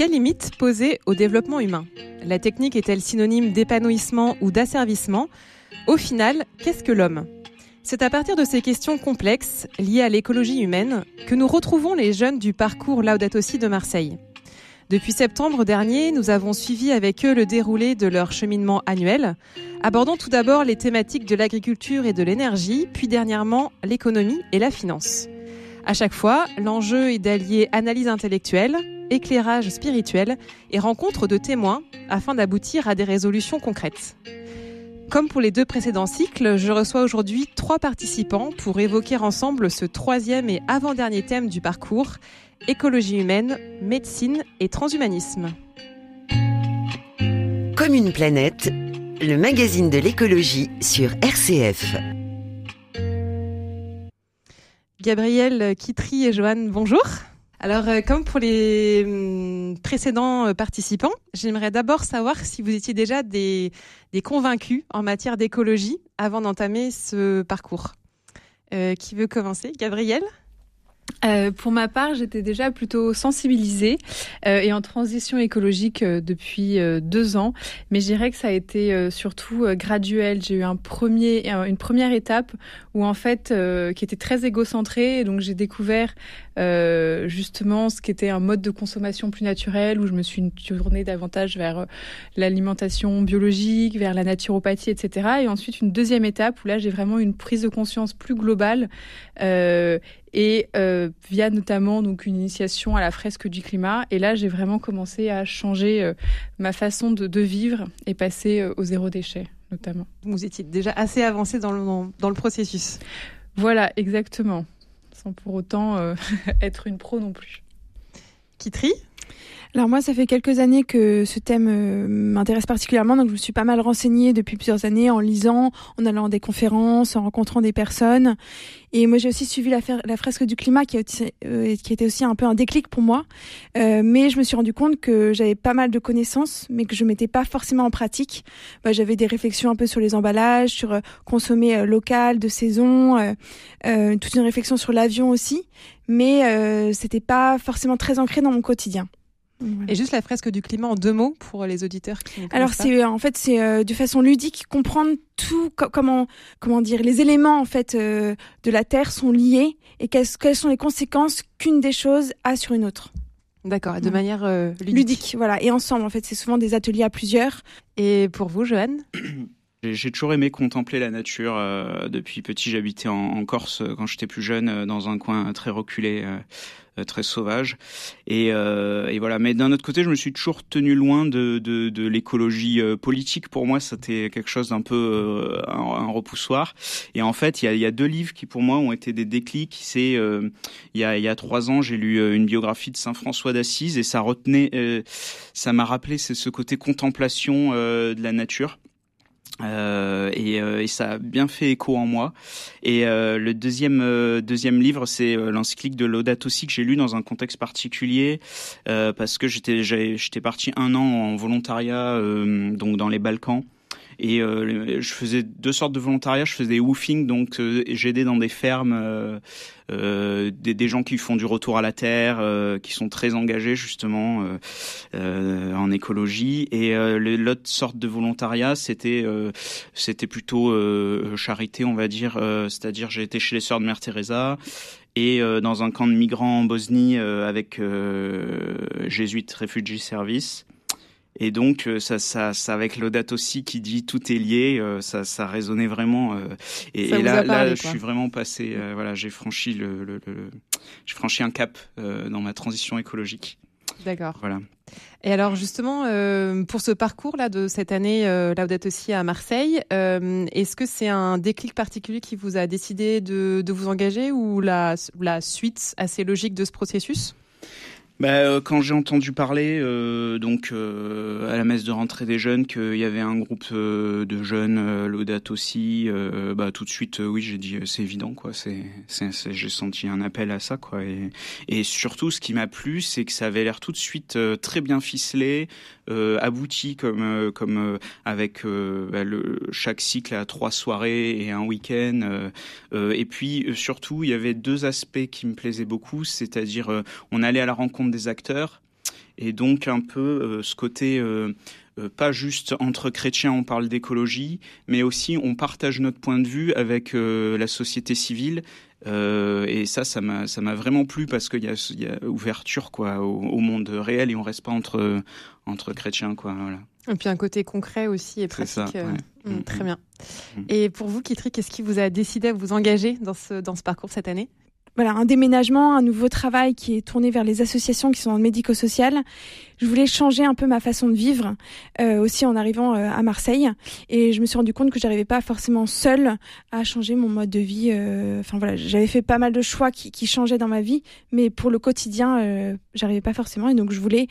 quelles limites poser au développement humain? La technique est-elle synonyme d'épanouissement ou d'asservissement? Au final, qu'est-ce que l'homme? C'est à partir de ces questions complexes liées à l'écologie humaine que nous retrouvons les jeunes du parcours Laudato Si de Marseille. Depuis septembre dernier, nous avons suivi avec eux le déroulé de leur cheminement annuel, abordant tout d'abord les thématiques de l'agriculture et de l'énergie, puis dernièrement l'économie et la finance. À chaque fois, l'enjeu est d'allier analyse intellectuelle, éclairage spirituel et rencontre de témoins afin d'aboutir à des résolutions concrètes. Comme pour les deux précédents cycles, je reçois aujourd'hui trois participants pour évoquer ensemble ce troisième et avant-dernier thème du parcours, écologie humaine, médecine et transhumanisme. Comme une planète, le magazine de l'écologie sur RCF. Gabriel Kitry et Joanne, bonjour. Alors, euh, comme pour les hum, précédents euh, participants, j'aimerais d'abord savoir si vous étiez déjà des, convaincus en matière d'écologie avant d'entamer ce parcours. Euh, qui veut commencer? Gabriel? Pour ma part, j'étais déjà plutôt sensibilisée et en transition écologique depuis deux ans, mais je dirais que ça a été surtout graduel. J'ai eu un premier, une première étape où en fait, qui était très égocentrée, donc j'ai découvert justement ce qui était un mode de consommation plus naturel, où je me suis tournée davantage vers l'alimentation biologique, vers la naturopathie, etc. Et ensuite une deuxième étape où là j'ai vraiment une prise de conscience plus globale et euh, via notamment donc une initiation à la fresque du climat. Et là, j'ai vraiment commencé à changer euh, ma façon de, de, vivre et passer euh, au zéro déchet, notamment. Vous étiez déjà assez avancé dans le, dans le processus. Voilà, exactement, sans pour autant euh, être une pro non plus. Qui alors moi, ça fait quelques années que ce thème euh, m'intéresse particulièrement, donc je me suis pas mal renseignée depuis plusieurs années en lisant, en allant à des conférences, en rencontrant des personnes. Et moi, j'ai aussi suivi la, fresque du climat, euh, qui était aussi un peu un déclic pour moi. Euh, mais je me suis rendu compte que j'avais pas mal de connaissances, mais que je mettais pas forcément en pratique. Bah, j'avais des réflexions un peu sur les emballages, sur consommer local, de saison, toute une réflexion sur l'avion aussi, mais c'était pas forcément très ancré dans mon quotidien. Et juste la fresque du climat en deux mots pour les auditeurs qui Alors c'est en fait c'est euh, de façon ludique comprendre tout co comment comment dire les éléments en fait euh, de la Terre sont liés et quelles, quelles sont les conséquences qu'une des choses a sur une autre. D'accord, de manière euh, ludique. ludique. voilà, et ensemble en fait, c'est souvent des ateliers à plusieurs. Et pour vous, Joanne J'ai toujours aimé contempler la nature. Euh, depuis petit, j'habitais en, en, Corse quand j'étais plus jeune, dans un coin très reculé euh, très sauvage. Et, euh, et, voilà. Mais d'un autre côté, je me suis toujours tenu loin de, de, de l'écologie euh, politique. Pour moi, c'était quelque chose d'un peu un, un, repoussoir. Et en fait, il y a, y a, deux livres qui, pour moi, ont été des déclics. C'est il, y a, y a trois ans, j'ai lu une biographie de Saint François d'Assise et ça retenait, ça m'a rappelé ce côté contemplation de la nature. Euh, et, euh, et, ça a bien fait écho en moi. Et euh, le deuxième euh, deuxième livre, c'est euh, l'encyclique de Laudato Si que j'ai lu dans un contexte particulier parce que j'étais j'étais parti un an en volontariat donc dans les Balkans et euh, je faisais deux sortes de volontariat. Je faisais des woofing, donc euh, j'aidais dans des fermes euh, euh, des, des, gens qui font du retour à la terre, euh, qui sont très engagés justement euh, en écologie. Et l'autre sorte de volontariat, c'était c'était plutôt charité, on va dire. C'est-à-dire j'ai été chez les sœurs de Mère Teresa et dans un camp de migrants en Bosnie avec Jésuites Refugee Service. Et donc, euh, ça, ça, ça avec l'Audate aussi qui dit tout est lié, euh, ça, ça résonnait vraiment. Euh, et, et là, parlé, là, je suis vraiment passé. voilà, j'ai franchi le, le, le j'ai franchi un cap dans ma transition écologique. D'accord. Voilà. Et alors justement, euh, pour ce parcours-là de cette année, euh, là êtes aussi à Marseille, euh, est-ce que c'est un déclic particulier qui vous a décidé de, de vous engager ou la, la suite assez logique de ce processus? Bah, euh, quand j'ai entendu parler, euh, donc euh, à la messe de rentrée des jeunes, qu'il y avait un groupe de jeunes, l'Audate aussi, bah tout de suite, oui, j'ai dit c'est évident, quoi. C'est, j'ai senti un appel à ça, quoi. Et, et surtout, ce qui m'a plu, c'est que ça avait l'air tout de suite très bien ficelé, abouti, comme comme avec bah, le, chaque cycle à trois soirées et un week-end. et puis surtout, il y avait deux aspects qui me plaisaient beaucoup, c'est-à-dire on allait à la rencontre des acteurs et donc un peu ce côté pas juste entre chrétiens on parle d'écologie, mais aussi on partage notre point de vue avec la société civile euh, et ça, ça m'a, ça m'a vraiment plu parce qu'il y a, y a ouverture quoi au, monde réel et on reste pas entre entre chrétiens quoi. Voilà. Et puis un côté concret aussi et pratique. Ça, euh, mm, mm, très mm. bien. Et pour vous, Kitri, qu'est-ce qui vous a décidé à vous engager dans ce dans ce parcours cette année? Voilà, un déménagement, un nouveau travail qui est tourné vers les associations qui sont dans le médico-social. Je voulais changer un peu ma façon de vivre, euh, aussi en arrivant euh, à Marseille. Et je me suis rendu compte que j'arrivais pas forcément seule à changer mon mode de vie. Euh, enfin voilà, j'avais fait pas mal de choix qui, qui, changeaient dans ma vie, mais pour le quotidien, euh, j'arrivais pas forcément. Et donc je voulais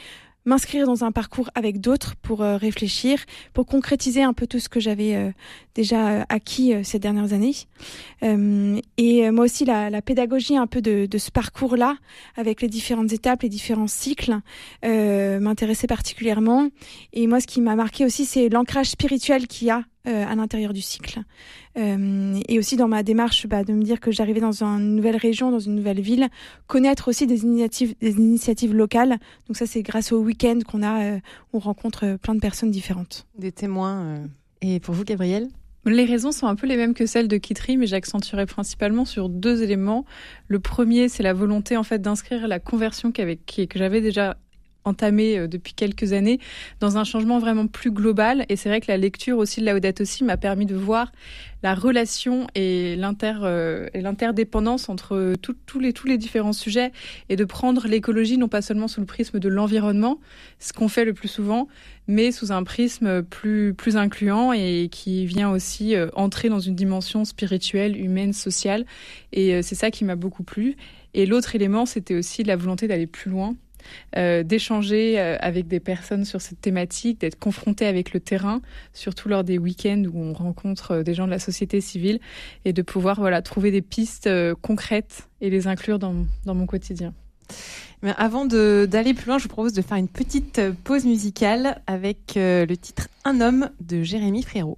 m'inscrire dans un parcours avec d'autres pour euh, réfléchir, pour concrétiser un peu tout ce que j'avais euh, déjà euh, acquis ces dernières années. et moi aussi, la, pédagogie un peu de ce parcours-là, avec les différentes étapes, les différents cycles, m'intéressait particulièrement. Et moi, ce qui m'a marqué aussi, c'est l'ancrage spirituel qu'il y a euh, à l'intérieur du cycle. Euh, et aussi dans ma démarche bah, de me dire que j'arrivais dans une nouvelle région, dans une nouvelle ville, connaître aussi des initiatives, des initiatives locales. Donc ça, c'est grâce au week-end qu'on a, euh, on rencontre plein de personnes différentes. Des témoins. Et pour vous, Gabriel les raisons sont un peu les mêmes que celles de Kitry, mais j'accentuerai principalement sur deux éléments. Le premier, c'est la volonté en fait d'inscrire la conversion qu'avec, que j'avais déjà entamé euh, depuis quelques années dans un changement vraiment plus global. Et c'est vrai que la lecture aussi de Laudato aussi m'a permis de voir la relation et euh, l'interdépendance entre tous les tous les différents sujets et de prendre l'écologie non pas seulement sous le prisme de l'environnement, ce qu'on fait le plus souvent, mais sous un prisme plus plus incluant et qui vient aussi euh, entrer dans une dimension spirituelle, humaine, sociale. Et c'est ça qui m'a beaucoup plu. Et l'autre élément, c'était aussi la volonté d'aller plus loin euh, d'échanger euh, avec des personnes sur cette thématique, d'être confronté avec le terrain, surtout lors des week-ends où on rencontre euh, des gens de la société civile, et de pouvoir voilà trouver des pistes concrètes et les inclure dans, dans mon quotidien. Mais avant d'aller plus loin, je vous propose de faire une petite pause musicale avec le titre Un homme de Jérémy Frérot.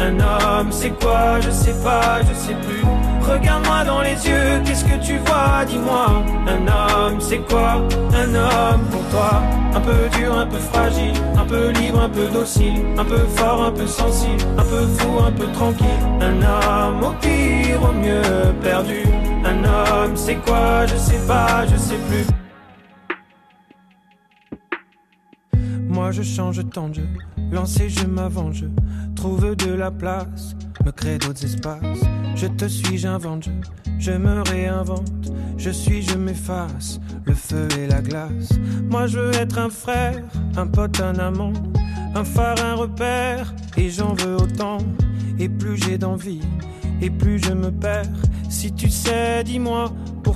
un homme, c'est quoi Je sais pas, je sais plus. Regarde-moi dans les yeux, qu'est-ce que tu vois Dis-moi. Un homme, c'est quoi Un homme pour toi? Un peu dur, un peu fragile, un peu libre, un peu docile, un peu fort, un peu sensible, un peu fou, un peu tranquille. Un homme au pire, au mieux perdu. Un homme, c'est quoi Je sais pas, je sais plus. Moi je change tant de lancer je m'avance, trouve de la place, me crée d'autres espaces. Je te suis, j'invente, je, me réinvente. Je suis, je m'efface, le feu et la glace. Moi je veux être un frère, un pote, un amant, un phare, un repère, et j'en veux autant. Et plus j'ai d'envie, et plus je me perds. Si tu sais, dis-moi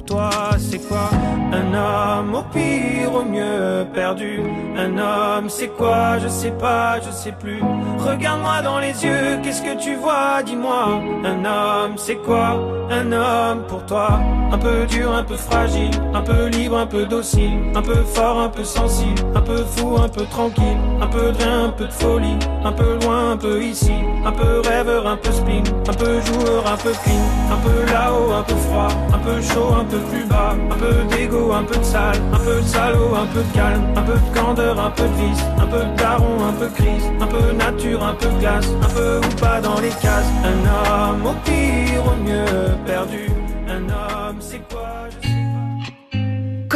toi, c'est quoi Un homme au pire, au mieux perdu? Un homme, c'est quoi? Je sais pas, je sais plus. Regarde-moi dans les yeux, qu'est-ce que tu vois? Dis-moi. Un homme, c'est quoi Un homme pour toi? Un peu dur, un peu fragile, un peu libre, un peu docile, un peu fort, un peu sensible, un peu fou, un peu tranquille, un peu de rien, un peu de folie, un peu loin, un peu ici, un peu rêveur, un peu spleen, un peu joueur, un peu clean, un peu là-haut, un peu froid, un peu chaud, un peu plus bas, un peu d'ego, un peu de sale, un peu de salaud, un peu de calme, un peu de candeur, un peu de vice, un peu de daron, un peu crise, un peu nature, un peu de glace, un peu ou pas dans les cases. Un homme au pire, au mieux perdu. Un homme,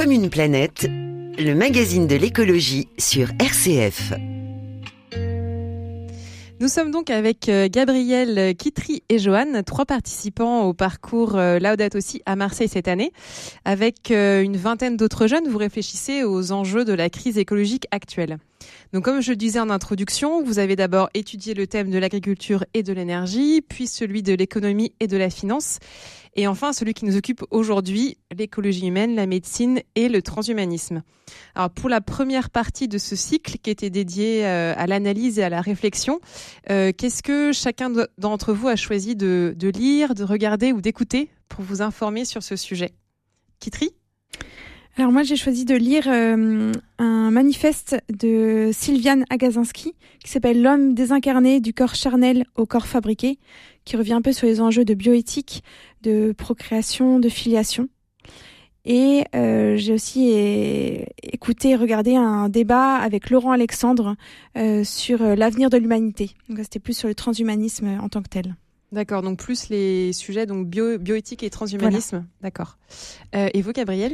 Comme une planète, le magazine de l'écologie sur RCF. Nous sommes donc avec euh, Gabriel Kitry et Johan, trois participants au parcours euh, Laudato aussi à Marseille cette année. Avec euh, une vingtaine d'autres jeunes, vous réfléchissez aux enjeux de la crise écologique actuelle. Donc comme je le disais en introduction, vous avez d'abord étudié le thème de l'agriculture et de l'énergie, puis celui de l'économie et de la finance, et enfin celui qui nous occupe aujourd'hui, l'écologie humaine, la médecine et le transhumanisme. Alors pour la première partie de ce cycle qui était dédié euh, à l'analyse et à la réflexion, euh, qu'est-ce que chacun d'entre vous a choisi de, lire, de regarder ou d'écouter pour vous informer sur ce sujet? Kitri? Alors moi j'ai choisi de lire euh, un manifeste de Sylviane Agazinski qui s'appelle L'homme désincarné du corps charnel au corps fabriqué, qui revient un peu sur les enjeux de bioéthique, de procréation, de filiation. Et euh, j'ai aussi écouté et regardé un débat avec Laurent Alexandre euh, sur l'avenir de l'humanité. Donc c'était plus sur le transhumanisme en tant que tel. D'accord, donc plus les sujets donc bio, bioéthique et transhumanisme. D'accord. et vous, Gabriel?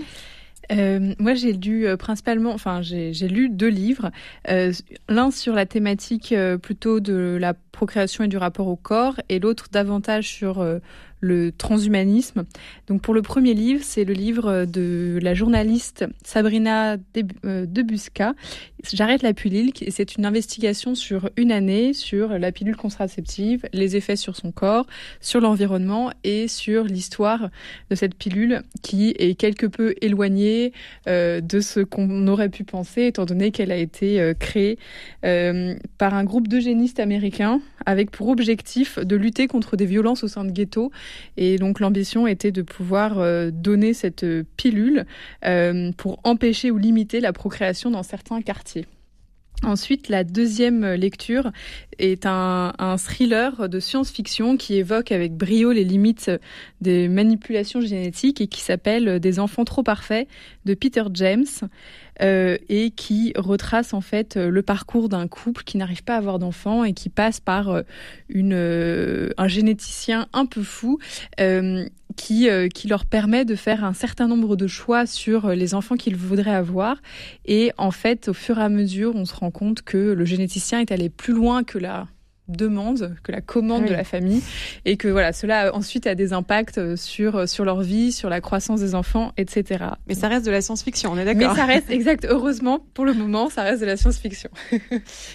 Euh, moi, j'ai lu euh, principalement, enfin, j'ai lu deux livres. Euh, L'un sur la thématique plutôt de la procréation et du rapport au corps, et l'autre davantage sur euh, le transhumanisme. Donc pour le premier livre, c'est le livre de la journaliste Sabrina euh, Debusca. J'arrête la pilule et c'est une investigation sur une année sur la pilule contraceptive, les effets sur son corps, sur l'environnement et sur l'histoire de cette pilule qui est quelque peu éloignée euh, de ce qu'on aurait pu penser étant donné qu'elle a été euh, créée euh, par un groupe d'eugénistes américains avec pour objectif de lutter contre des violences au sein de ghettos et donc l'ambition était de pouvoir euh, donner cette pilule euh, pour empêcher ou limiter la procréation dans certains quartiers. Ensuite, la deuxième lecture est un, thriller de science-fiction qui évoque avec brio les limites des manipulations génétiques et qui s'appelle Des enfants trop parfaits de Peter James euh, et qui retrace en fait le parcours d'un couple qui n'arrive pas à avoir d'enfants et qui passe par euh, une, euh, un généticien un peu fou qui, euh, qui leur permet de faire un certain nombre de choix sur euh, les enfants qu'ils voudraient avoir. Et en fait, au fur et à mesure, on se rend compte que le généticien est allé plus loin que la demande que la commande oui. de la famille et que voilà cela ensuite a des impacts euh, sur euh, sur leur vie sur la croissance des enfants etc mais ça reste de la science-fiction on est d'accord. mais ça reste exact heureusement pour le moment ça reste de la science-fiction.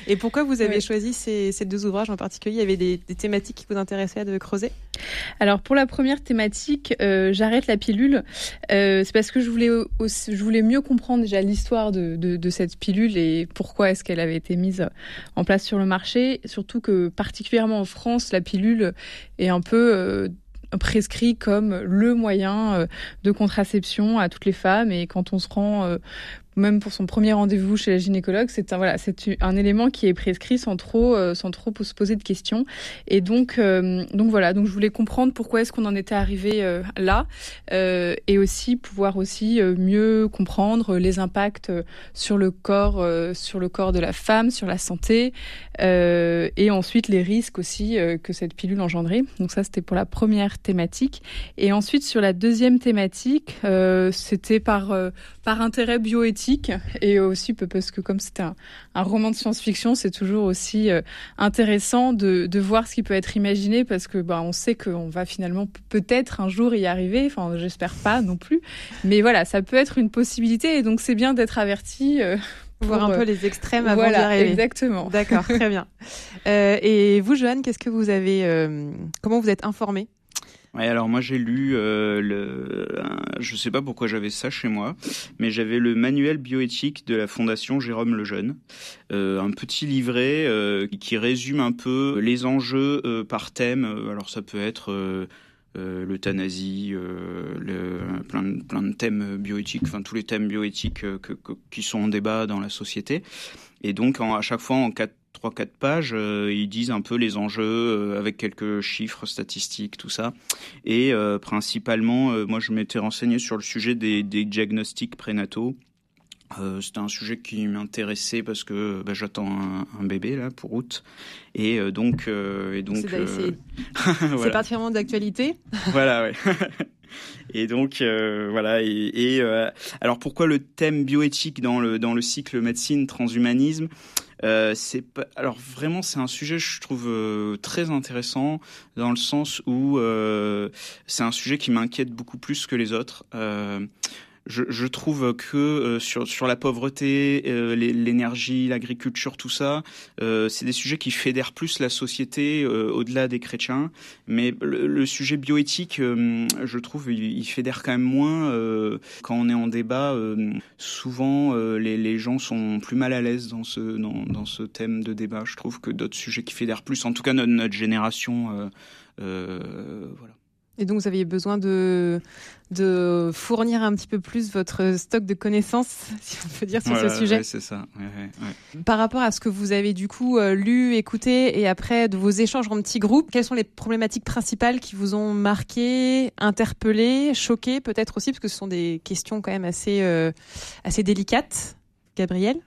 Et pourquoi vous avez oui. choisi ces, ces, deux ouvrages en particulier? Il y avait des, des, thématiques qui vous intéressaient de creuser? Alors pour la première thématique euh, j'arrête la pilule. Euh, c'est parce que je voulais aussi, je voulais mieux comprendre déjà l'histoire de, de, de cette pilule et pourquoi est-ce qu'elle avait été mise en place sur le marché. Surtout que particulièrement en France, la pilule est un peu euh, prescrit comme le moyen euh, de contraception à toutes les femmes. Et quand on se rend euh, même pour son premier rendez-vous chez la gynécologue, c'est un voilà, un élément qui est prescrit sans trop euh, sans trop se poser de questions. Et donc euh, donc voilà, donc je voulais comprendre pourquoi est-ce qu'on en était arrivé euh, là et aussi pouvoir aussi mieux comprendre les impacts sur le corps sur le corps de la femme, sur la santé et ensuite les risques aussi que cette pilule engendrait. Donc ça c'était pour la première thématique et ensuite sur la deuxième thématique, c'était par par intérêt bioéthique et aussi parce que comme c'était un, un, roman de science-fiction, c'est toujours aussi euh, intéressant de, de, voir ce qui peut être imaginé parce que bah, on sait qu'on va finalement peut-être un jour y arriver. Enfin, j'espère pas non plus, mais voilà, ça peut être une possibilité et donc c'est bien d'être averti. Euh, pour, voir un peu les extrêmes avant voilà, d'y arriver. Exactement. D'accord, très bien. Euh, et vous, Joanne, qu'est-ce que vous avez, euh, comment vous êtes informée? Ouais, alors moi j'ai lu euh, le, je sais pas pourquoi j'avais ça chez moi, mais j'avais le manuel bioéthique de la Fondation Jérôme Lejeune, euh, un petit livret euh, qui résume un peu les enjeux euh, par thème. Alors ça peut être euh, l'euthanasie, le, plein, de, plein de thèmes bioéthiques, enfin tous les thèmes bioéthiques que, que, qui sont en débat dans la société. Et donc à chaque fois en quatre 3-4 pages, euh, ils disent un peu les enjeux euh, avec quelques chiffres statistiques, tout ça. Et euh, principalement, moi je m'étais renseigné sur le sujet des, des diagnostics prénataux. C'était un sujet qui m'intéressait parce que bah, j'attends un, un, bébé là pour août et donc et donc c'est voilà. particulièrement d'actualité. voilà ouais. Et donc euh, voilà. Et, et euh, alors pourquoi le thème bioéthique dans le dans le cycle médecine transhumanisme? Euh, c'est pas, alors vraiment c'est un sujet je trouve euh, très intéressant dans le sens où euh, c'est un sujet qui m'inquiète beaucoup plus que les autres. Je, trouve que sur, sur la pauvreté, l'énergie, l'agriculture, tout ça, c'est des sujets qui fédèrent plus la société au-delà des chrétiens. Mais le, sujet bioéthique, je trouve, il, fédère quand même moins. quand on est en débat, souvent les, les, gens sont plus mal à l'aise dans ce, dans, dans, ce thème de débat. Je trouve que d'autres sujets qui fédèrent plus, en tout cas notre, notre génération, voilà. Et donc, vous aviez besoin de, de fournir un petit peu plus votre stock de connaissances, si on peut dire, sur ce sujet. Ouais, c'est ça. Par rapport à ce que vous avez du coup euh, lu, écouté, et après de vos échanges en petits groupes, quelles sont les problématiques principales qui vous ont marqué, interpellé, choqué, peut-être aussi, parce que ce sont des questions quand même assez, euh, assez délicates. Gabriel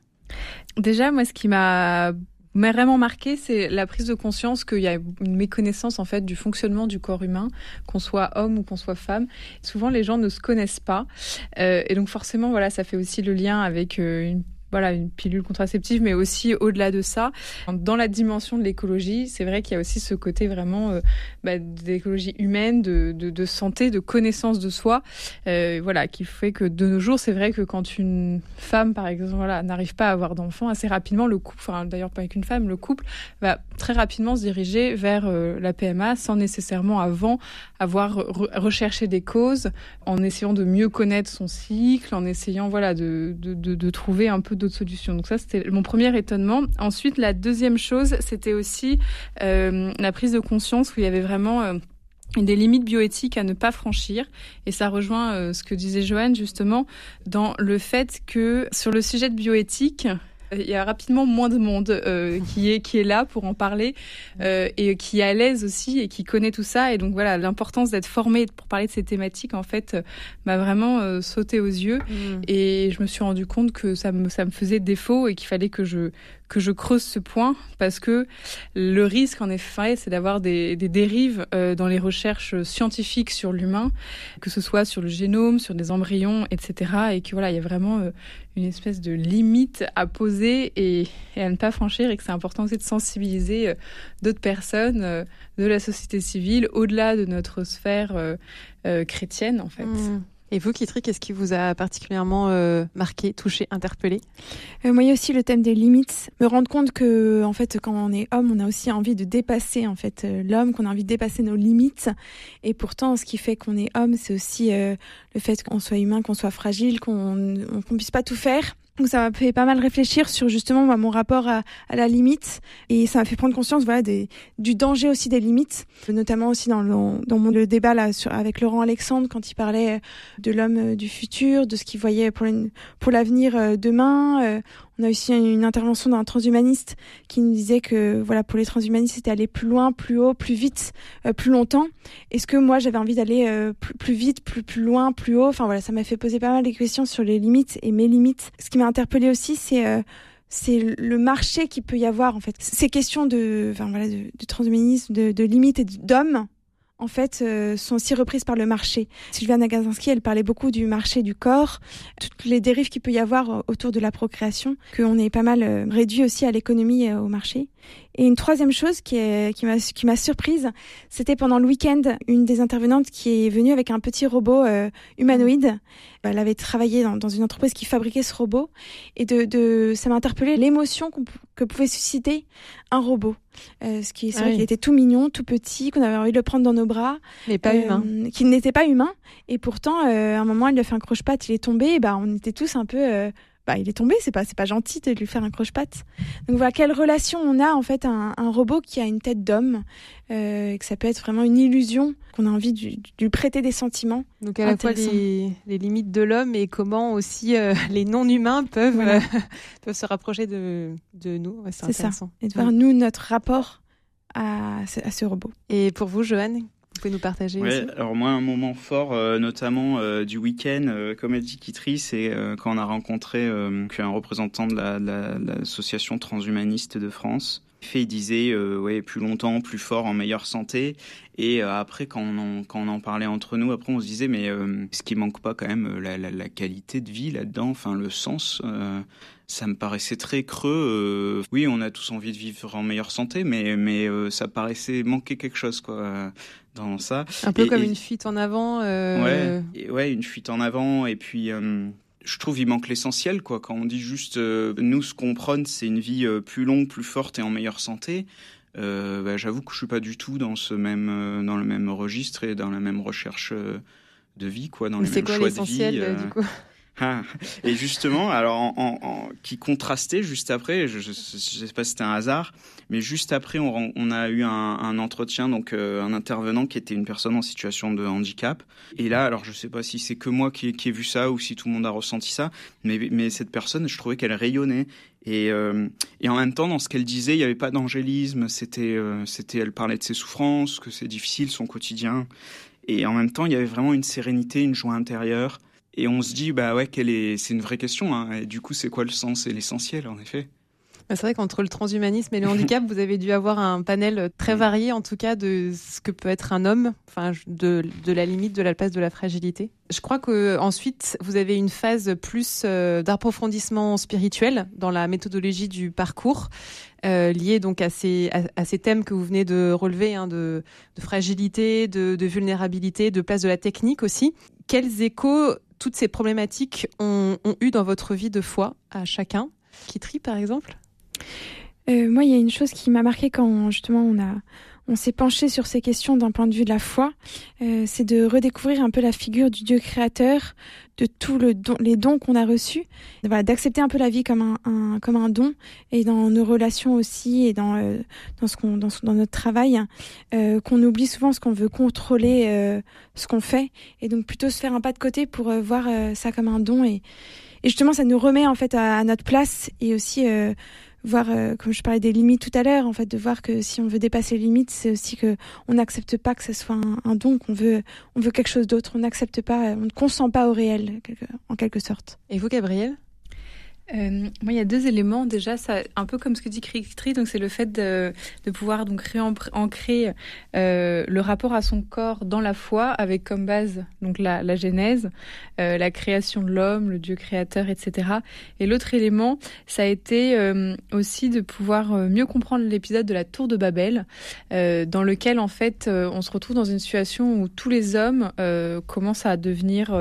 Déjà, moi, ce qui m'a m'a vraiment marqué, c'est la prise de conscience qu'il y a une méconnaissance en fait du fonctionnement du corps humain, qu'on soit homme ou qu'on soit femme. Souvent, les gens ne se connaissent pas, euh, et donc forcément, voilà, ça fait aussi le lien avec euh, une voilà une pilule contraceptive, mais aussi au-delà de ça, dans la dimension de l'écologie, c'est vrai qu'il y a aussi ce côté vraiment euh, bah, d'écologie humaine, de, de, de, santé, de connaissance de soi, euh, voilà, qui fait que de nos jours, c'est vrai que quand une femme, par exemple, voilà, n'arrive pas à avoir d'enfant, assez rapidement, le couple, enfin d'ailleurs pas avec une femme, le couple va très rapidement se diriger vers euh, la PMA sans nécessairement avant avoir recherché des causes, en essayant de mieux connaître son cycle, en essayant voilà de, de, de, de trouver un peu d'autres solutions. Donc ça, c'était mon premier étonnement. Ensuite, la deuxième chose, c'était aussi euh, la prise de conscience où il y avait vraiment euh, des limites bioéthiques à ne pas franchir. Et ça rejoint euh, ce que disait Joanne justement dans le fait que sur le sujet de bioéthique, il y a rapidement moins de monde euh, qui est qui est là pour en parler euh, et qui est à l'aise aussi et qui connaît tout ça et donc voilà l'importance d'être formé pour parler de ces thématiques en fait euh, m'a vraiment euh, sauté aux yeux mmh. et je me suis rendu compte que ça me ça me faisait défaut et qu'il fallait que je que je creuse ce point parce que le risque, en effet, c'est d'avoir des, dérives euh, dans les recherches scientifiques sur l'humain, que ce soit sur le génome, sur des embryons, etc. Et que voilà, il y a vraiment euh, une espèce de limite à poser et, à ne pas franchir et que c'est important aussi de sensibiliser euh, d'autres personnes de la société civile au-delà de notre sphère chrétienne, en fait. Mmh. Et vous, Kitri, qu'est-ce qui vous a particulièrement euh, marqué, touché, interpellé? Euh, Moi, aussi le thème des limites. Me rendre compte que, en fait, quand on est homme, on a aussi envie de dépasser, en fait, euh, l'homme, qu'on a envie de dépasser nos limites. Et pourtant, ce qui fait qu'on est homme, c'est aussi le fait qu'on soit humain, qu'on soit fragile, qu'on ne puisse pas tout faire. Donc ça m'a fait pas mal réfléchir sur justement bah, mon rapport à, la limite et ça m'a fait prendre conscience voilà des, du danger aussi des limites, notamment aussi dans le, dans le débat là avec Laurent Alexandre quand il parlait de l'homme du futur, de ce qu'il voyait pour, pour l'avenir euh, demain. Euh, on a aussi une intervention d'un transhumaniste qui nous disait que voilà pour les transhumanistes c'était aller plus loin, plus haut, plus vite, euh, plus longtemps. Est-ce que moi j'avais envie d'aller euh, plus, plus, vite, plus plus loin, plus haut? Enfin voilà, ça m'a fait poser pas mal de questions sur les limites et mes limites. Ce qui m'a interpellé aussi c'est euh, c'est le marché qui peut y avoir en fait. Ces questions de, voilà, de, de transhumanisme, de, limites et d'hommes, en fait, euh, sont aussi reprises par le marché. Sylvia Nagasinski, elle parlait beaucoup du marché du corps, toutes les dérives qu'il peut y avoir autour de la procréation, qu'on est pas mal euh, réduit aussi à l'économie et au marché. Et une troisième chose qui, est, qui m'a qui m'a surprise, c'était pendant le week-end, une des intervenantes qui est venue avec un petit robot euh, humanoïde. Elle avait travaillé dans, dans, une entreprise qui fabriquait ce robot, et de, de ça m'a interpellé l'émotion que pouvait susciter un robot. Euh, ce qui c'est ah oui. qu'il était tout mignon, tout petit, qu'on avait envie de le prendre dans nos bras, mais pas euh, humain, qu'il n'était pas humain. Et pourtant, euh, à un moment, il lui a fait un croche-patte, il est tombé. Et bah, on était tous un peu euh, bah, il est tombé, c'est pas, c'est pas gentil de lui faire un croche-patte. Donc voilà, quelle relation on a en fait un, un robot qui a une tête d'homme, euh, que ça peut être vraiment une illusion, qu'on a envie de, lui prêter des sentiments. Donc à la fois les, les, limites de l'homme et comment aussi euh, les non-humains peuvent, voilà. euh, peuvent se rapprocher de, de nous. Ouais, c'est ça. Et de voir ouais. nous notre rapport à ce, à ce robot. Et pour vous, Joanne, pouvez nous partager ouais, Alors moi, un moment fort, euh, notamment euh, du week-end, euh, comme a dit Kitri, c'est quand on a rencontré un représentant de l'association la, la, transhumaniste de France. Fait, il disait ouais plus longtemps, plus fort, en meilleure santé. Et après, quand on, en, quand on en parlait entre nous, après on se disait mais ce qui manque pas quand même la, la, la qualité de vie là-dedans, enfin le sens ça me paraissait très creux. oui, on a tous envie de vivre en meilleure santé, mais mais ça paraissait manquer quelque chose quoi dans ça. Un peu comme une fuite en avant. Ouais, ouais, une fuite en avant. Et puis je trouve il manque l'essentiel quoi. Quand on dit juste euh, nous ce qu'on prône c'est une vie euh, plus longue, plus forte et en meilleure santé. Euh, bah, j'avoue que je suis pas du tout dans ce même dans le même registre et dans la même recherche de vie quoi, dans les mêmes quoi l'essentiel du coup? Ah, et justement, alors qui contrastait juste après, je ne sais pas si c'était un hasard, mais juste après, on, a eu un, entretien, donc euh, un intervenant qui était une personne en situation de handicap. Et là, alors je ne sais pas si c'est que moi qui, ai vu ça ou si tout le monde a ressenti ça, mais, cette personne, je trouvais qu'elle rayonnait. Et, euh, et, en même temps, dans ce qu'elle disait, il n'y avait pas d'angélisme. C'était, euh, c'était, elle parlait de ses souffrances, que c'est difficile son quotidien. Et en même temps, il y avait vraiment une sérénité, une joie intérieure. Et on se dit, bah ouais, est... c'est une vraie question. Hein. Et du coup, c'est quoi le sens et l'essentiel, en effet? Bah, c'est vrai qu'entre le transhumanisme et le handicap, vous avez dû avoir un panel très varié, en tout cas, de ce que peut être un homme, enfin, de, de la limite, de la place de la fragilité. Je crois que ensuite, vous avez une phase plus euh, d'approfondissement spirituel dans la méthodologie du parcours. Euh, liée donc à ces, à, ces thèmes que vous venez de relever, hein, de, de, fragilité, de, de vulnérabilité, de place de la technique aussi. Quels échos toutes ces problématiques ont, eu dans votre vie de foi à chacun Kitri, par exemple? Euh, Moi, il y a une chose qui m'a marqué quand justement on a on s'est penché sur ces questions d'un point de vue de la foi, euh, c'est de redécouvrir un peu la figure du Dieu créateur, de tous le les dons qu'on a reçus, voilà, d'accepter un peu la vie comme un, comme un don et dans nos relations aussi et dans euh, dans ce qu'on dans, dans, notre travail, euh, qu'on oublie souvent ce qu'on veut contrôler euh, ce qu'on fait et donc plutôt se faire un pas de côté pour euh, voir ça comme un don et et justement ça nous remet en fait à, à notre place et aussi voir, euh, comme je parlais des limites tout à l'heure, en fait, de voir que si on veut dépasser les limites, c'est aussi que on n'accepte pas que ce soit un, don, qu'on veut, on veut quelque chose d'autre. On n'accepte pas, on ne consent pas au réel, en quelque sorte. Et vous, Gabriel? Euh, moi, il y a deux éléments. Déjà, ça, un peu comme ce que dit Cricri, donc c'est le fait de, pouvoir donc réancrer euh, le rapport à son corps dans la foi, avec comme base donc la, la Genèse, euh, la création de l'homme, le Dieu créateur, etc. Et l'autre élément, ça a été aussi de pouvoir mieux comprendre l'épisode de la Tour de Babel, dans lequel en fait on se retrouve dans une situation où tous les hommes commencent à devenir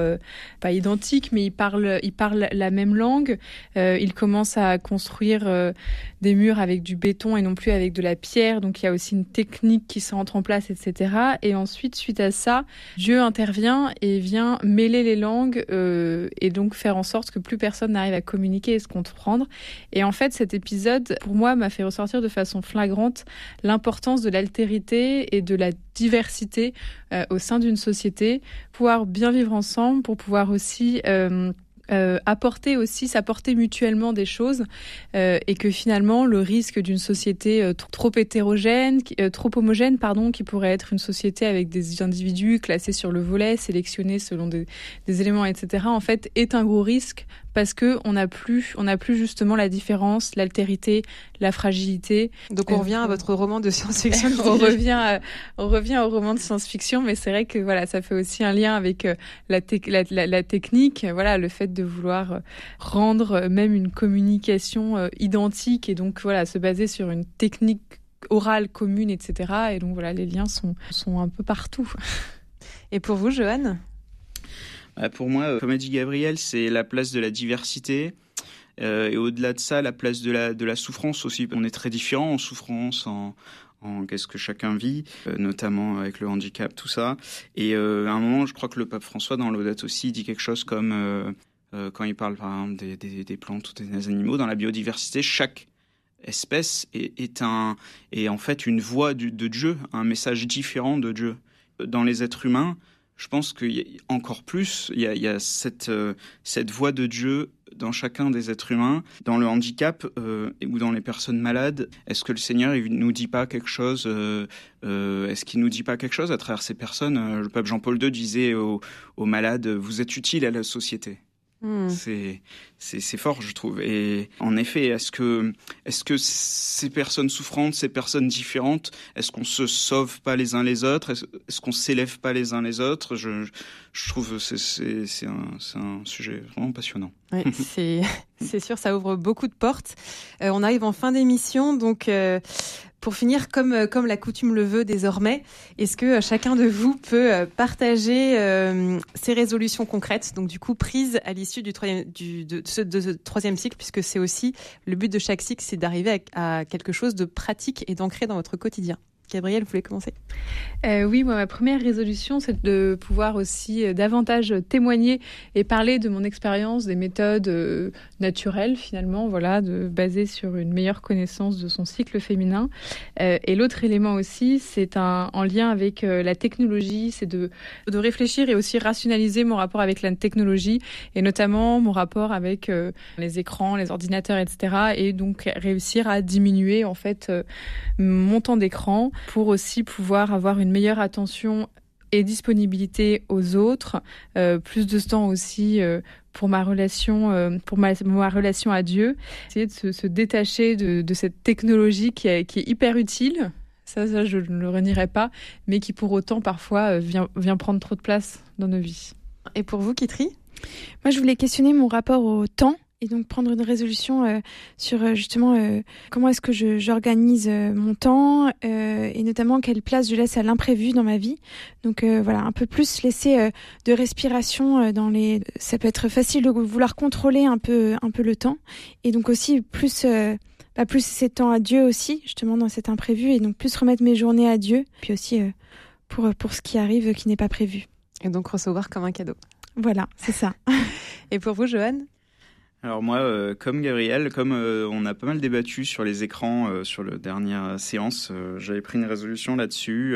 pas identiques, mais ils parlent, ils parlent la même langue. Euh, il commence à construire euh, des murs avec du béton et non plus avec de la pierre. Donc il y a aussi une technique qui se rentre en place, etc. Et ensuite, suite à ça, Dieu intervient et vient mêler les langues euh, et donc faire en sorte que plus personne n'arrive à communiquer et se comprendre. Et en fait, cet épisode, pour moi, m'a fait ressortir de façon flagrante l'importance de l'altérité et de la diversité au sein d'une société, pouvoir bien vivre ensemble, pour pouvoir aussi euh, apporter aussi, s'apporter mutuellement des choses euh, et que finalement le risque d'une société euh, trop hétérogène, trop homogène, pardon, qui pourrait être une société avec des individus classés sur le volet, sélectionnés selon des, des éléments, etc. En fait, est un gros risque parce que on n'a plus, on n'a plus justement la différence, l'altérité, la fragilité. Donc on revient à votre roman de science-fiction. on revient, on revient au roman de science-fiction, mais c'est vrai que voilà, ça fait aussi un lien avec la, la, la, technique, voilà, le fait de vouloir rendre même une communication euh, identique et donc voilà, se baser sur une technique orale commune, etc. Et donc voilà, les liens sont, sont un peu partout. Et pour vous, Johan? Bah, Pour moi, euh, comme a dit Gabriel, c'est la place de la diversité. Euh, et au-delà de ça, la place de la, de la souffrance aussi. On est très différents en souffrance, en, qu'est-ce que chacun vit, notamment avec le handicap, tout ça. Et à un moment, je crois que le pape François, dans l'Audate aussi, dit quelque chose comme euh, quand il parle par exemple des, des, plantes ou des animaux, dans la biodiversité, chaque espèce est, un, est en fait une voix de Dieu, un message différent de Dieu. Dans les êtres humains, je pense qu'encore plus, il y a, il y a cette, euh, cette voix de Dieu dans chacun des êtres humains. Dans le handicap euh, ou dans les personnes malades, est-ce que le Seigneur il nous dit pas quelque chose euh Est-ce qu'il nous dit pas quelque chose à travers ces personnes? Le pape Jean-Paul II disait aux, aux malades, vous êtes utile à la société. Hmm. C'est c'est fort, je trouve. Et en effet, est-ce que est-ce que ces personnes souffrantes, ces personnes différentes, est-ce qu'on se sauve pas les uns les autres? Est-ce qu'on s'élève pas les uns les autres? Je, je trouve c'est c'est un, un sujet vraiment passionnant. Oui, c'est c'est sûr, ça ouvre beaucoup de portes. Euh, on arrive en fin d'émission, donc euh, pour finir, comme, euh, comme la coutume le veut désormais, est-ce que euh, chacun de vous peut euh, partager ses résolutions concrètes, donc du coup prises à l'issue du troisième, du, de, ce, troisième cycle, puisque c'est aussi le but de chaque cycle, c'est d'arriver à, à quelque chose de pratique et d'ancré dans votre quotidien? Gabriel, vous voulez commencer? Euh, Oui, moi, ma première résolution, c'est de pouvoir aussi euh, davantage témoigner et parler de mon expérience, des méthodes euh, naturelles, finalement, voilà, de baser sur une meilleure connaissance de son cycle féminin. Et l'autre élément aussi, c'est un en lien avec la technologie, c'est de, de réfléchir et aussi rationaliser mon rapport avec la technologie, et notamment mon rapport avec les écrans, les ordinateurs, etc. Et donc réussir à diminuer, en fait, mon temps d'écran pour aussi pouvoir avoir une meilleure attention et disponibilité aux autres, euh, plus de temps aussi euh, pour ma relation, euh, pour ma, ma, relation à Dieu, essayer de se, se détacher de, de, cette technologie qui est, qui est hyper utile. Ça, ça, je ne le renierai pas, mais qui pour autant parfois vient, vient prendre trop de place dans nos vies. Et pour vous, Kitri? Moi, je voulais questionner mon rapport au temps et donc prendre une résolution euh, sur euh, justement euh, comment est-ce que j'organise mon temps et notamment quelle place je laisse à l'imprévu dans ma vie. Donc voilà, un peu plus laisser de respiration dans les. Ça peut être facile de vouloir contrôler un peu un peu le temps et donc aussi plus. Bah plus c'est temps à Dieu aussi justement dans cet imprévu et donc plus remettre mes journées à Dieu puis aussi pour pour ce qui arrive qui n'est pas prévu. Et donc recevoir comme un cadeau. Voilà, c'est ça. et pour vous, Joanne alors moi, euh, comme Gabriel, comme euh, on a pas mal débattu sur les écrans euh, sur la dernière séance, j'avais pris une résolution là-dessus.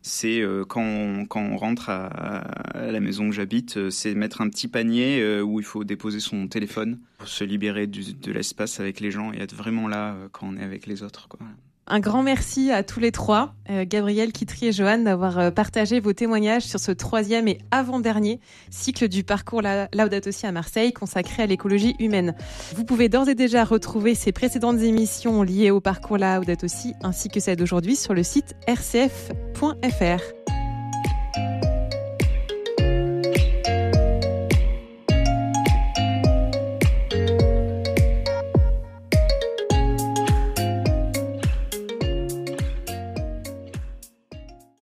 c'est quand, on, quand rentre à, la maison que j'habite, c'est mettre un petit panier où il faut déposer son téléphone pour se libérer de l'espace avec les gens et être vraiment là quand on est avec les autres. Un grand merci à tous les trois, euh, Gabriel, Kitri et Johan, d'avoir euh, partagé vos témoignages sur ce troisième et avant-dernier cycle du parcours La à Marseille consacré à l'écologie humaine. Vous pouvez d'ores et déjà retrouver ces précédentes émissions liées au parcours Laudato Si ainsi que celle d'aujourd'hui sur le site rcf.fr.